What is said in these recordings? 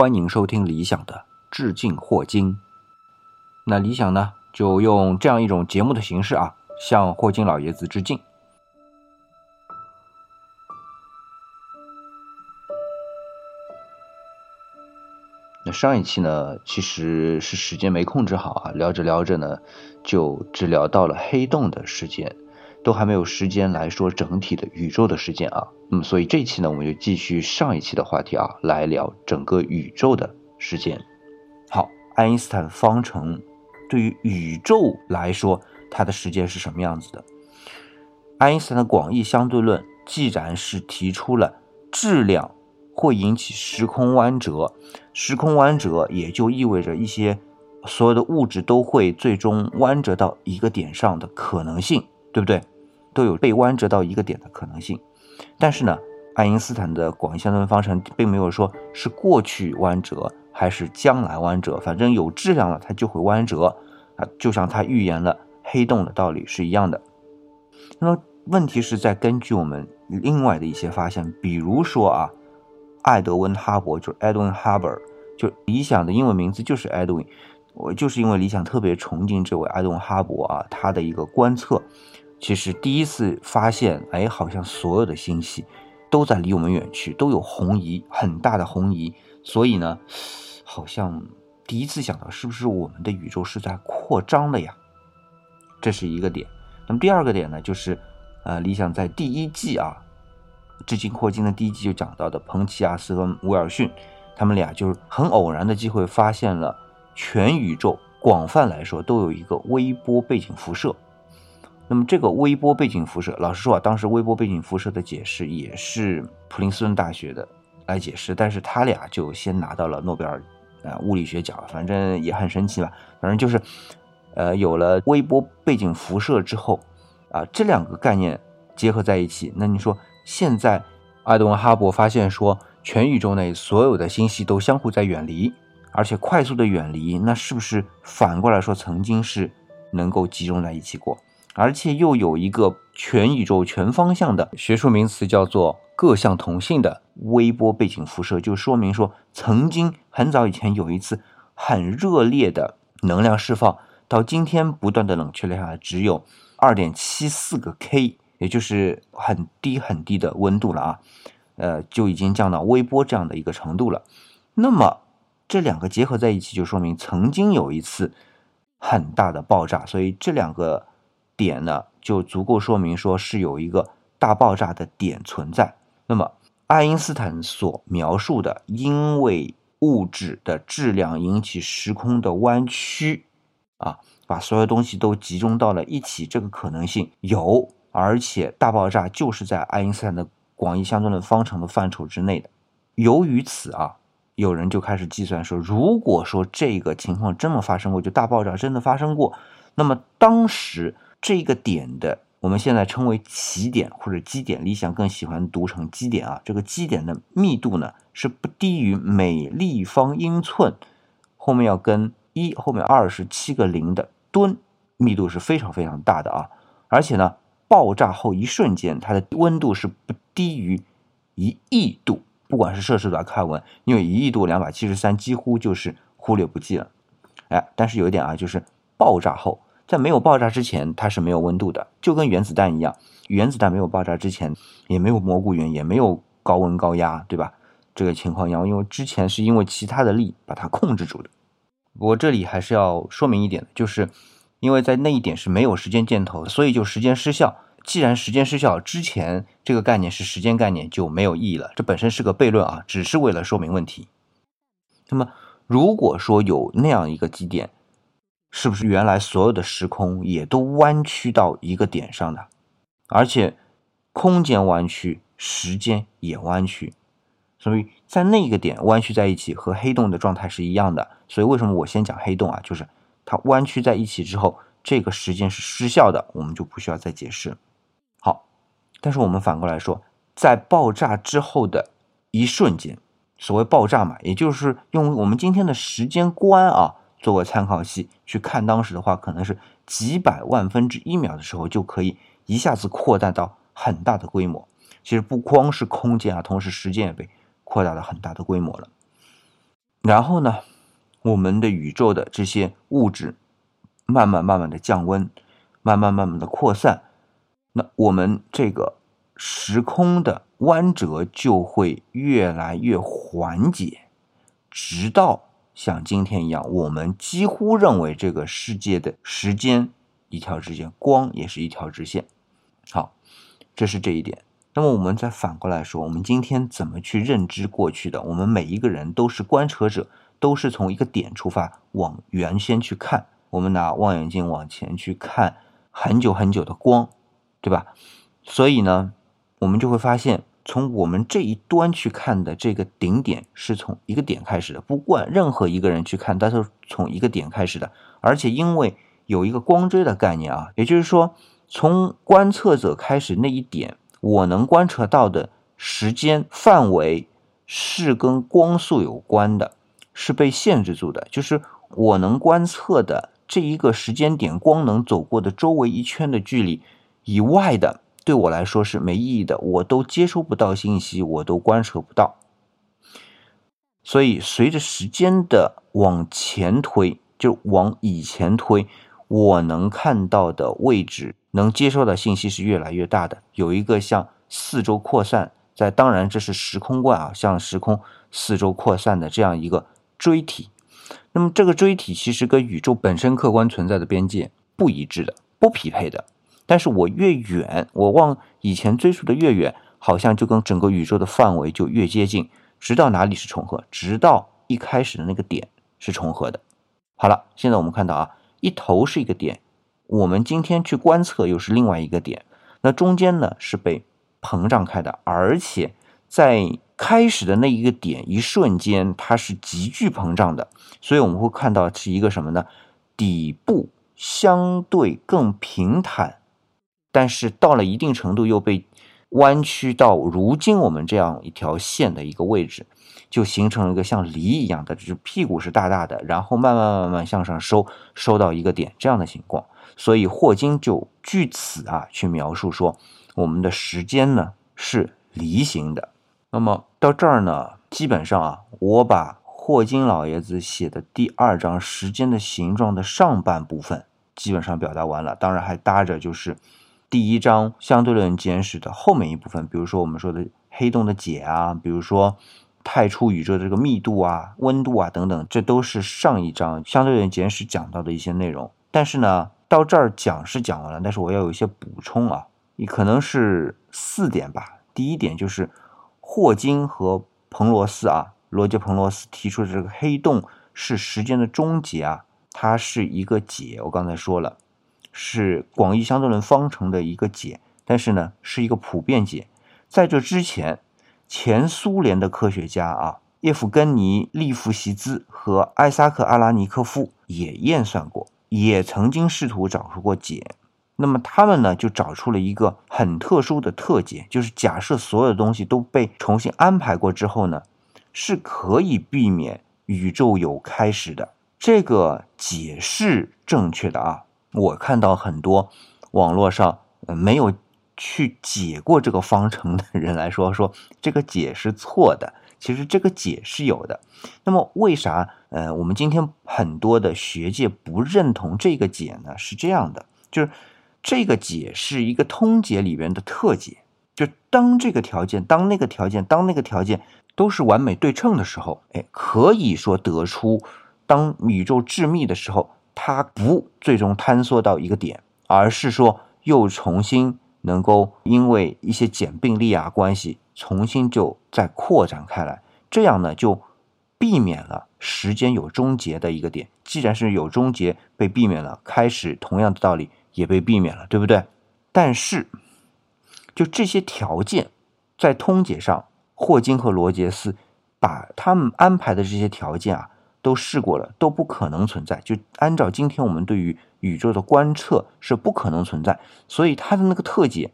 欢迎收听理想的致敬霍金。那理想呢，就用这样一种节目的形式啊，向霍金老爷子致敬。那上一期呢，其实是时间没控制好啊，聊着聊着呢，就只聊到了黑洞的时间，都还没有时间来说整体的宇宙的时间啊。嗯，所以这期呢，我们就继续上一期的话题啊，来聊整个宇宙的时间。好，爱因斯坦方程对于宇宙来说，它的时间是什么样子的？爱因斯坦的广义相对论既然是提出了质量。会引起时空弯折，时空弯折也就意味着一些所有的物质都会最终弯折到一个点上的可能性，对不对？都有被弯折到一个点的可能性。但是呢，爱因斯坦的广义相对论方程并没有说是过去弯折还是将来弯折，反正有质量了它就会弯折啊，就像他预言了黑洞的道理是一样的。那么问题是在根据我们另外的一些发现，比如说啊。艾德温·哈勃就是 Edwin Hubble，就理想的英文名字就是 Edwin。我就是因为理想特别崇敬这位爱德温·哈勃啊，他的一个观测，其实第一次发现，哎，好像所有的星系都在离我们远去，都有红移，很大的红移。所以呢，好像第一次想到，是不是我们的宇宙是在扩张的呀？这是一个点。那么第二个点呢，就是呃，理想在第一季啊。致敬霍金的第一季就讲到的彭齐亚斯和威尔逊，他们俩就是很偶然的机会发现了全宇宙广泛来说都有一个微波背景辐射。那么这个微波背景辐射，老实说啊，当时微波背景辐射的解释也是普林斯顿大学的来解释，但是他俩就先拿到了诺贝尔啊物理学奖，反正也很神奇吧。反正就是，呃，有了微波背景辐射之后啊，这两个概念结合在一起，那你说？现在，爱德温·哈勃发现说，全宇宙内所有的星系都相互在远离，而且快速的远离。那是不是反过来说，曾经是能够集中在一起过？而且又有一个全宇宙全方向的学术名词，叫做各项同性的微波背景辐射，就说明说，曾经很早以前有一次很热烈的能量释放，到今天不断的冷却了下来，只有二点七四个 K。也就是很低很低的温度了啊，呃，就已经降到微波这样的一个程度了。那么这两个结合在一起，就说明曾经有一次很大的爆炸。所以这两个点呢，就足够说明说是有一个大爆炸的点存在。那么爱因斯坦所描述的，因为物质的质量引起时空的弯曲啊，把所有东西都集中到了一起，这个可能性有。而且大爆炸就是在爱因斯坦的广义相对论方程的范畴之内的。由于此啊，有人就开始计算说，如果说这个情况真的发生过，就大爆炸真的发生过，那么当时这个点的，我们现在称为起点或者基点，理想更喜欢读成基点啊。这个基点的密度呢是不低于每立方英寸，后面要跟一，后面二十七个零的吨，密度是非常非常大的啊，而且呢。爆炸后一瞬间，它的温度是不低于一亿度，不管是摄氏度还是开温，因为一亿度两百七十三几乎就是忽略不计了。哎，但是有一点啊，就是爆炸后，在没有爆炸之前，它是没有温度的，就跟原子弹一样，原子弹没有爆炸之前，也没有蘑菇云，也没有高温高压，对吧？这个情况一样，因为之前是因为其他的力把它控制住的。不过这里还是要说明一点的，就是。因为在那一点是没有时间箭头，所以就时间失效。既然时间失效，之前这个概念是时间概念就没有意义了。这本身是个悖论啊，只是为了说明问题。那么，如果说有那样一个基点，是不是原来所有的时空也都弯曲到一个点上的？而且空间弯曲，时间也弯曲，所以在那个点弯曲在一起，和黑洞的状态是一样的。所以为什么我先讲黑洞啊？就是。它弯曲在一起之后，这个时间是失效的，我们就不需要再解释。好，但是我们反过来说，在爆炸之后的一瞬间，所谓爆炸嘛，也就是用我们今天的时间观啊作为参考系去看当时的话，可能是几百万分之一秒的时候，就可以一下子扩大到很大的规模。其实不光是空间啊，同时时间也被扩大到很大的规模了。然后呢，我们的宇宙的这些物质慢慢慢慢的降温，慢慢慢慢的扩散，那我们这个时空的弯折就会越来越缓解，直到像今天一样，我们几乎认为这个世界的时间一条直线，光也是一条直线。好，这是这一点。那么我们再反过来说，我们今天怎么去认知过去的？我们每一个人都是观察者，都是从一个点出发，往原先去看。我们拿望远镜往前去看很久很久的光，对吧？所以呢，我们就会发现，从我们这一端去看的这个顶点是从一个点开始的。不管任何一个人去看，它都是从一个点开始的。而且因为有一个光锥的概念啊，也就是说，从观测者开始那一点。我能观测到的时间范围是跟光速有关的，是被限制住的。就是我能观测的这一个时间点，光能走过的周围一圈的距离以外的，对我来说是没意义的，我都接收不到信息，我都观测不到。所以，随着时间的往前推，就往以前推，我能看到的位置。能接收的信息是越来越大的，有一个向四周扩散，在当然这是时空观啊，向时空四周扩散的这样一个锥体。那么这个锥体其实跟宇宙本身客观存在的边界不一致的，不匹配的。但是我越远，我往以前追溯的越远，好像就跟整个宇宙的范围就越接近，直到哪里是重合，直到一开始的那个点是重合的。好了，现在我们看到啊，一头是一个点。我们今天去观测又是另外一个点，那中间呢是被膨胀开的，而且在开始的那一个点一瞬间它是急剧膨胀的，所以我们会看到是一个什么呢？底部相对更平坦，但是到了一定程度又被弯曲到如今我们这样一条线的一个位置，就形成了一个像梨一样的，就是屁股是大大的，然后慢慢慢慢向上收，收到一个点这样的情况。所以霍金就据此啊去描述说，我们的时间呢是梨形的。那么到这儿呢，基本上啊，我把霍金老爷子写的第二章时间的形状的上半部分基本上表达完了。当然还搭着就是第一章相对论简史的后面一部分，比如说我们说的黑洞的解啊，比如说太初宇宙的这个密度啊、温度啊等等，这都是上一章相对论简史讲到的一些内容。但是呢。到这儿讲是讲完了，但是我要有一些补充啊，你可能是四点吧。第一点就是霍金和彭罗斯啊，罗杰·彭罗斯提出的这个黑洞是时间的终结啊，它是一个解。我刚才说了，是广义相对论方程的一个解，但是呢是一个普遍解。在这之前，前苏联的科学家啊，叶夫根尼·利夫西兹和艾萨克·阿拉尼科夫也验算过。也曾经试图找出过解，那么他们呢就找出了一个很特殊的特解，就是假设所有的东西都被重新安排过之后呢，是可以避免宇宙有开始的。这个解是正确的啊，我看到很多网络上没有去解过这个方程的人来说，说这个解是错的。其实这个解是有的，那么为啥呃我们今天很多的学界不认同这个解呢？是这样的，就是这个解是一个通解里边的特解，就当这个条件、当那个条件、当那个条件都是完美对称的时候，哎，可以说得出，当宇宙致密的时候，它不最终坍缩到一个点，而是说又重新能够因为一些简并力啊关系。重新就再扩展开来，这样呢就避免了时间有终结的一个点。既然是有终结被避免了，开始同样的道理也被避免了，对不对？但是就这些条件在通解上，霍金和罗杰斯把他们安排的这些条件啊都试过了，都不可能存在。就按照今天我们对于宇宙的观测是不可能存在，所以它的那个特解，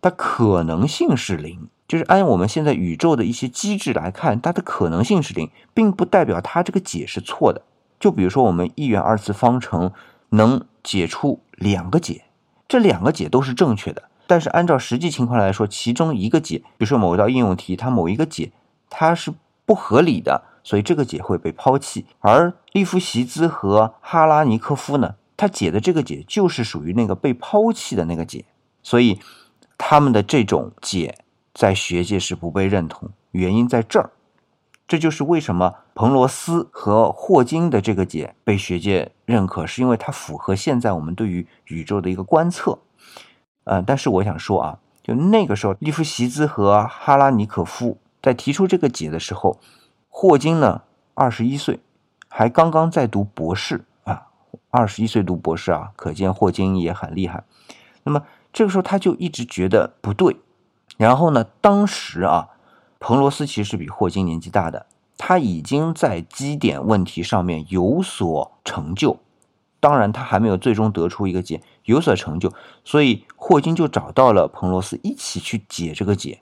它可能性是零。就是按我们现在宇宙的一些机制来看，它的可能性是零，并不代表它这个解是错的。就比如说，我们一元二次方程能解出两个解，这两个解都是正确的。但是按照实际情况来说，其中一个解，比如说某一道应用题，它某一个解它是不合理的，所以这个解会被抛弃。而利夫席兹和哈拉尼科夫呢，他解的这个解就是属于那个被抛弃的那个解，所以他们的这种解在学界是不被认同。原因在这儿，这就是为什么彭罗斯和霍金的这个解被学界认可，是因为它符合现在我们对于宇宙的一个观测。呃，但是我想说啊，就那个时候，利夫席兹和哈拉尼可夫在提出这个解的时候，霍金呢二十一岁，还刚刚在读博士啊，二十一岁读博士啊，可见霍金也很厉害。那么这个时候他就一直觉得不对，然后呢，当时啊。彭罗斯其实比霍金年纪大的，他已经在基点问题上面有所成就，当然他还没有最终得出一个解，有所成就，所以霍金就找到了彭罗斯一起去解这个解，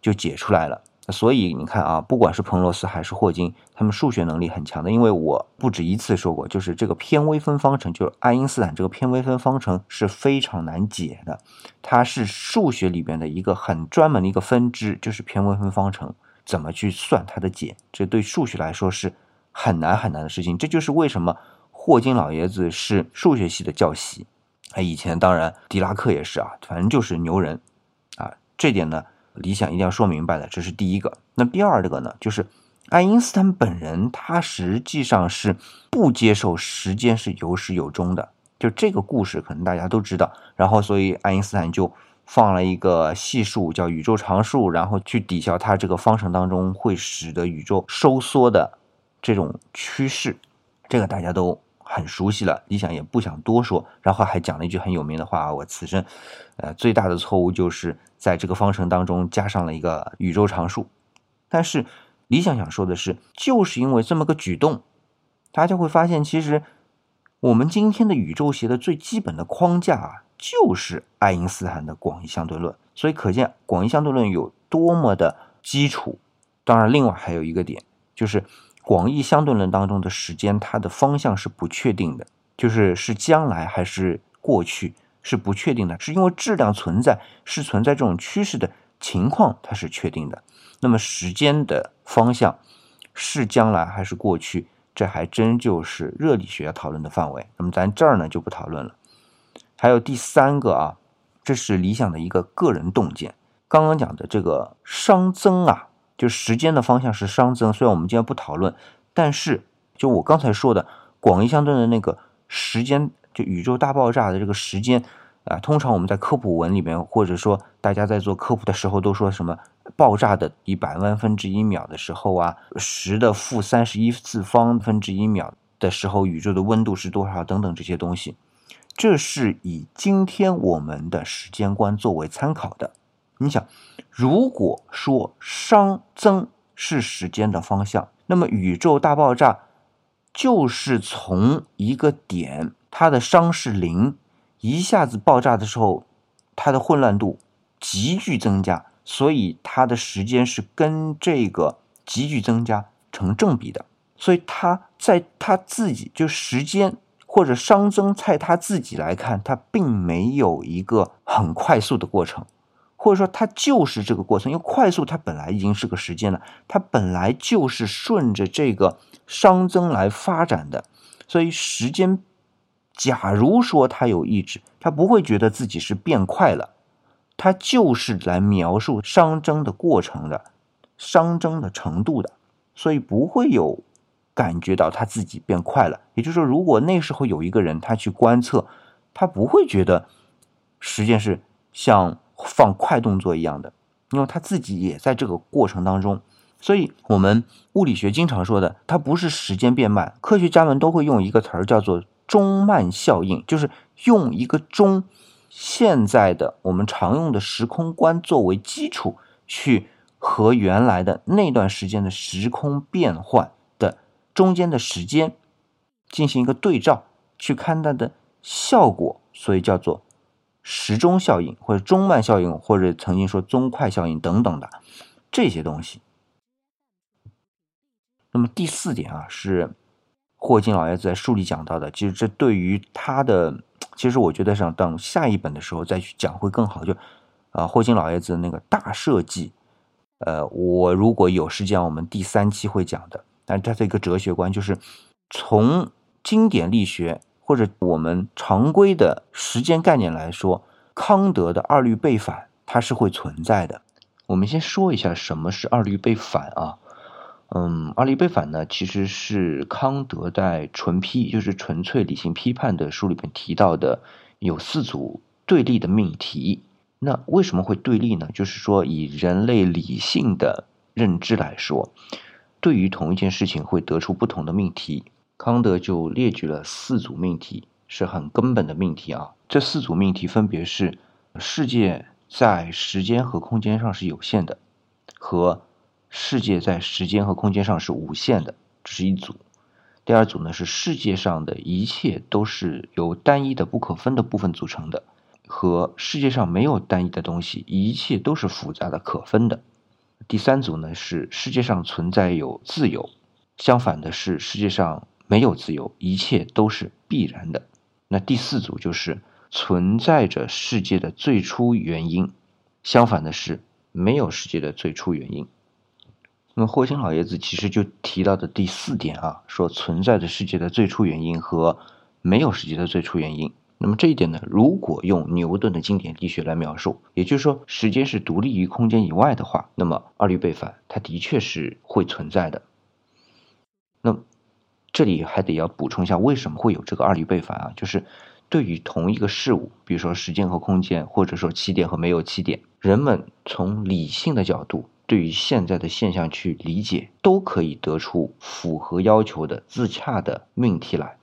就解出来了。所以你看啊，不管是彭罗斯还是霍金，他们数学能力很强的。因为我不止一次说过，就是这个偏微分方程，就是爱因斯坦这个偏微分方程是非常难解的，它是数学里边的一个很专门的一个分支，就是偏微分方程怎么去算它的解，这对数学来说是很难很难的事情。这就是为什么霍金老爷子是数学系的教习，哎，以前当然狄拉克也是啊，反正就是牛人啊，这点呢。理想一定要说明白的，这是第一个。那第二个呢，就是爱因斯坦本人，他实际上是不接受时间是有始有终的。就这个故事，可能大家都知道。然后，所以爱因斯坦就放了一个系数，叫宇宙常数，然后去抵消它这个方程当中会使得宇宙收缩的这种趋势。这个大家都。很熟悉了，理想也不想多说，然后还讲了一句很有名的话：我此生，呃，最大的错误就是在这个方程当中加上了一个宇宙常数。但是理想想说的是，就是因为这么个举动，大家会发现，其实我们今天的宇宙学的最基本的框架啊，就是爱因斯坦的广义相对论。所以可见广义相对论有多么的基础。当然，另外还有一个点就是。广义相对论当中的时间，它的方向是不确定的，就是是将来还是过去是不确定的，是因为质量存在，是存在这种趋势的情况，它是确定的。那么时间的方向是将来还是过去，这还真就是热力学要讨论的范围。那么咱这儿呢就不讨论了。还有第三个啊，这是理想的一个个人洞见。刚刚讲的这个熵增啊。就时间的方向是熵增，虽然我们今天不讨论，但是就我刚才说的广义相对论的那个时间，就宇宙大爆炸的这个时间啊，通常我们在科普文里面，或者说大家在做科普的时候，都说什么爆炸的一百万分之一秒的时候啊，十的负三十一次方分之一秒的时候，宇宙的温度是多少等等这些东西，这是以今天我们的时间观作为参考的。你想，如果说熵增是时间的方向，那么宇宙大爆炸就是从一个点，它的熵是零，一下子爆炸的时候，它的混乱度急剧增加，所以它的时间是跟这个急剧增加成正比的。所以它在它自己就时间或者熵增，在它自己来看，它并没有一个很快速的过程。或者说它就是这个过程，因为快速它本来已经是个时间了，它本来就是顺着这个熵增来发展的，所以时间，假如说它有意志，它不会觉得自己是变快了，它就是来描述熵增的过程的，熵增的程度的，所以不会有感觉到它自己变快了。也就是说，如果那时候有一个人他去观测，他不会觉得时间是像。放快动作一样的，因为他自己也在这个过程当中，所以我们物理学经常说的，它不是时间变慢，科学家们都会用一个词儿叫做钟慢效应，就是用一个钟，现在的我们常用的时空观作为基础，去和原来的那段时间的时空变换的中间的时间进行一个对照，去看它的效果，所以叫做。时钟效应，或者钟慢效应，或者曾经说钟快效应等等的这些东西。那么第四点啊，是霍金老爷子在书里讲到的。其实这对于他的，其实我觉得想等下一本的时候再去讲会更好。就啊，霍金老爷子那个大设计，呃，我如果有时间，我们第三期会讲的。但它的一个哲学观就是从经典力学或者我们常规的时间概念来说，康德的二律背反它是会存在的。我们先说一下什么是二律背反啊？嗯，二律背反呢，其实是康德在《纯批》就是纯粹理性批判的书里面提到的，有四组对立的命题。那为什么会对立呢？就是说，以人类理性的认知来说，对于同一件事情会得出不同的命题。康德就列举了四组命题，是很根本的命题啊。这四组命题分别是：世界在时间和空间上是有限的，和世界在时间和空间上是无限的，这是一组。第二组呢是世界上的一切都是由单一的不可分的部分组成的，和世界上没有单一的东西，一切都是复杂的可分的。第三组呢是世界上存在有自由，相反的是世界上没有自由，一切都是必然的。那第四组就是存在着世界的最初原因，相反的是没有世界的最初原因。那么霍金老爷子其实就提到的第四点啊，说存在着世界的最初原因和没有世界的最初原因。那么这一点呢，如果用牛顿的经典力学来描述，也就是说时间是独立于空间以外的话，那么二律背反它的确是会存在的。这里还得要补充一下，为什么会有这个二律背反啊？就是对于同一个事物，比如说时间和空间，或者说起点和没有起点，人们从理性的角度。对于现在的现象去理解，都可以得出符合要求的自洽的命题来。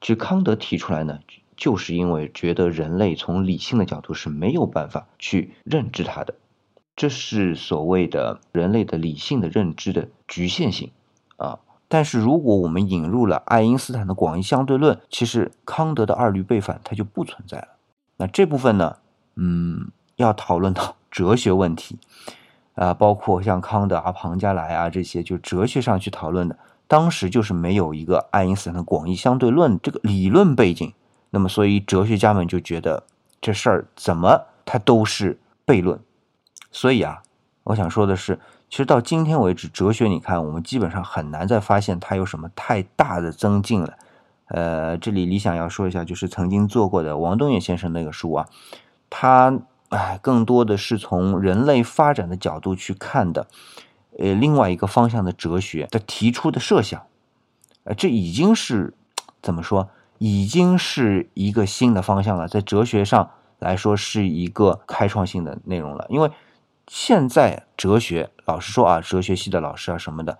其实康德提出来呢，就是因为觉得人类从理性的角度是没有办法去认知它的，这是所谓的人类的理性的认知的局限性啊。但是如果我们引入了爱因斯坦的广义相对论，其实康德的二律背反它就不存在了。那这部分呢，嗯，要讨论到 哲学问题。啊，包括像康德啊、庞加莱啊这些，就哲学上去讨论的，当时就是没有一个爱因斯坦的广义相对论这个理论背景，那么所以哲学家们就觉得这事儿怎么它都是悖论。所以啊，我想说的是，其实到今天为止，哲学你看我们基本上很难再发现它有什么太大的增进了。呃，这里理想要说一下，就是曾经做过的王东岳先生那个书啊，他。哎，更多的是从人类发展的角度去看的，呃，另外一个方向的哲学的提出的设想，呃，这已经是怎么说？已经是一个新的方向了，在哲学上来说是一个开创性的内容了。因为现在哲学，老实说啊，哲学系的老师啊什么的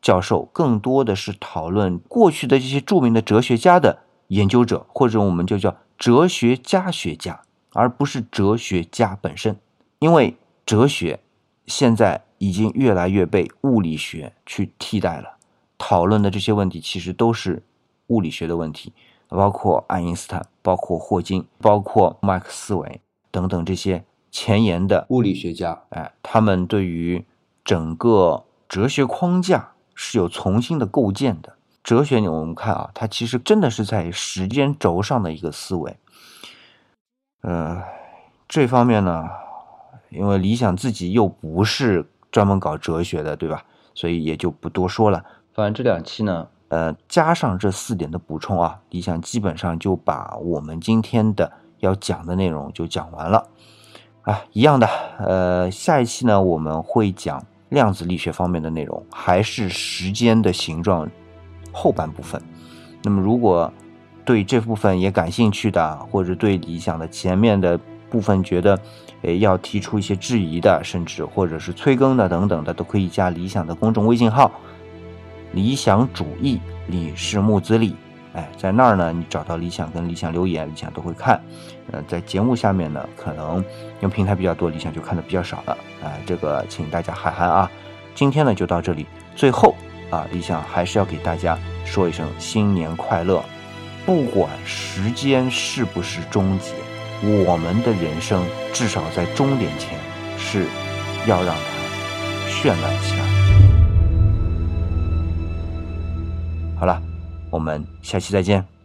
教授，更多的是讨论过去的这些著名的哲学家的研究者，或者我们就叫哲学家学家。而不是哲学家本身，因为哲学现在已经越来越被物理学去替代了。讨论的这些问题其实都是物理学的问题，包括爱因斯坦、包括霍金、包括麦克斯韦等等这些前沿的物理学家。哎，他们对于整个哲学框架是有重新的构建的。哲学，我们看啊，它其实真的是在时间轴上的一个思维。呃，这方面呢，因为理想自己又不是专门搞哲学的，对吧？所以也就不多说了。反正这两期呢，呃，加上这四点的补充啊，理想基本上就把我们今天的要讲的内容就讲完了。啊，一样的，呃，下一期呢，我们会讲量子力学方面的内容，还是时间的形状后半部分。那么如果对这部分也感兴趣的，或者对理想的前面的部分觉得，诶要提出一些质疑的，甚至或者是催更的等等的，都可以加理想的公众微信号“理想主义”，理是木子李，哎，在那儿呢，你找到理想跟理想留言，理想都会看。呃，在节目下面呢，可能用平台比较多，理想就看的比较少了。啊，这个请大家海涵啊。今天呢就到这里，最后啊，理想还是要给大家说一声新年快乐。不管时间是不是终结，我们的人生至少在终点前是要让它绚烂起来。好了，我们下期再见。